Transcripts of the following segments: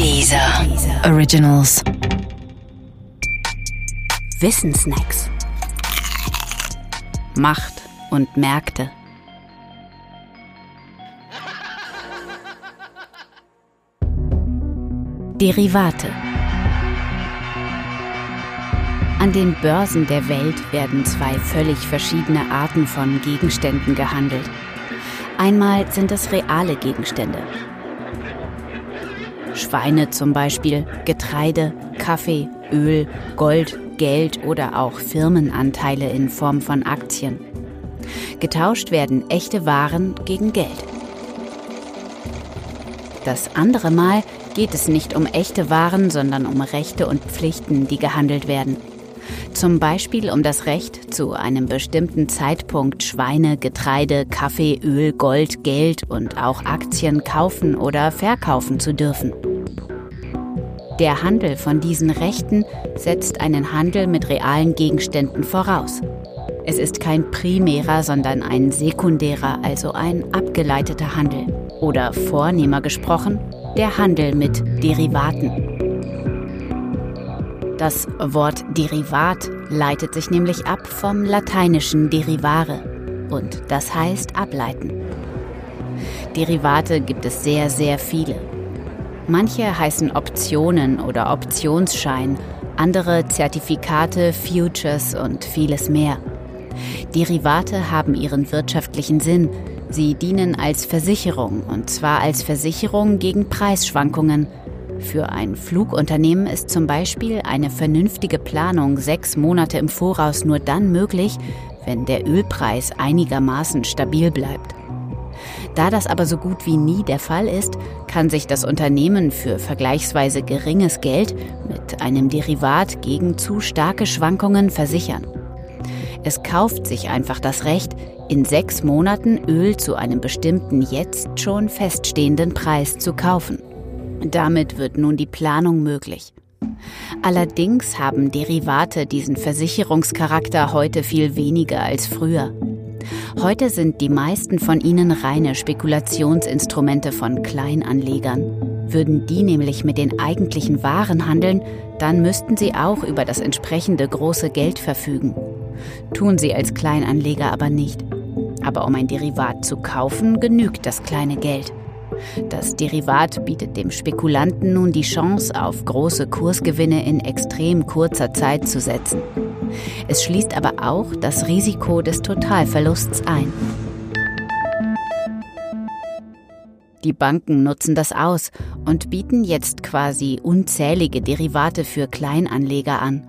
Dieser Originals. Wissensnacks. Macht und Märkte. Derivate. An den Börsen der Welt werden zwei völlig verschiedene Arten von Gegenständen gehandelt. Einmal sind es reale Gegenstände. Schweine zum Beispiel, Getreide, Kaffee, Öl, Gold, Geld oder auch Firmenanteile in Form von Aktien. Getauscht werden echte Waren gegen Geld. Das andere Mal geht es nicht um echte Waren, sondern um Rechte und Pflichten, die gehandelt werden. Zum Beispiel um das Recht, zu einem bestimmten Zeitpunkt Schweine, Getreide, Kaffee, Öl, Gold, Geld und auch Aktien kaufen oder verkaufen zu dürfen. Der Handel von diesen Rechten setzt einen Handel mit realen Gegenständen voraus. Es ist kein primärer, sondern ein sekundärer, also ein abgeleiteter Handel. Oder vornehmer gesprochen, der Handel mit Derivaten. Das Wort Derivat leitet sich nämlich ab vom lateinischen derivare und das heißt ableiten. Derivate gibt es sehr, sehr viele. Manche heißen Optionen oder Optionsschein, andere Zertifikate, Futures und vieles mehr. Derivate haben ihren wirtschaftlichen Sinn. Sie dienen als Versicherung und zwar als Versicherung gegen Preisschwankungen für ein Flugunternehmen ist zum Beispiel eine vernünftige Planung sechs Monate im Voraus nur dann möglich, wenn der Ölpreis einigermaßen stabil bleibt. Da das aber so gut wie nie der Fall ist, kann sich das Unternehmen für vergleichsweise geringes Geld mit einem Derivat gegen zu starke Schwankungen versichern. Es kauft sich einfach das Recht, in sechs Monaten Öl zu einem bestimmten jetzt schon feststehenden Preis zu kaufen. Damit wird nun die Planung möglich. Allerdings haben Derivate diesen Versicherungscharakter heute viel weniger als früher. Heute sind die meisten von ihnen reine Spekulationsinstrumente von Kleinanlegern. Würden die nämlich mit den eigentlichen Waren handeln, dann müssten sie auch über das entsprechende große Geld verfügen. Tun sie als Kleinanleger aber nicht. Aber um ein Derivat zu kaufen, genügt das kleine Geld. Das Derivat bietet dem Spekulanten nun die Chance, auf große Kursgewinne in extrem kurzer Zeit zu setzen. Es schließt aber auch das Risiko des Totalverlusts ein. Die Banken nutzen das aus und bieten jetzt quasi unzählige Derivate für Kleinanleger an.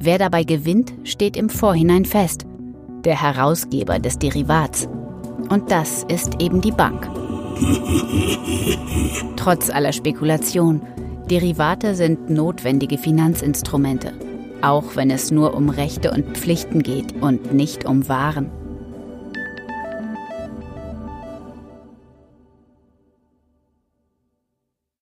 Wer dabei gewinnt, steht im Vorhinein fest. Der Herausgeber des Derivats. Und das ist eben die Bank. Trotz aller Spekulation, Derivate sind notwendige Finanzinstrumente, auch wenn es nur um Rechte und Pflichten geht und nicht um Waren.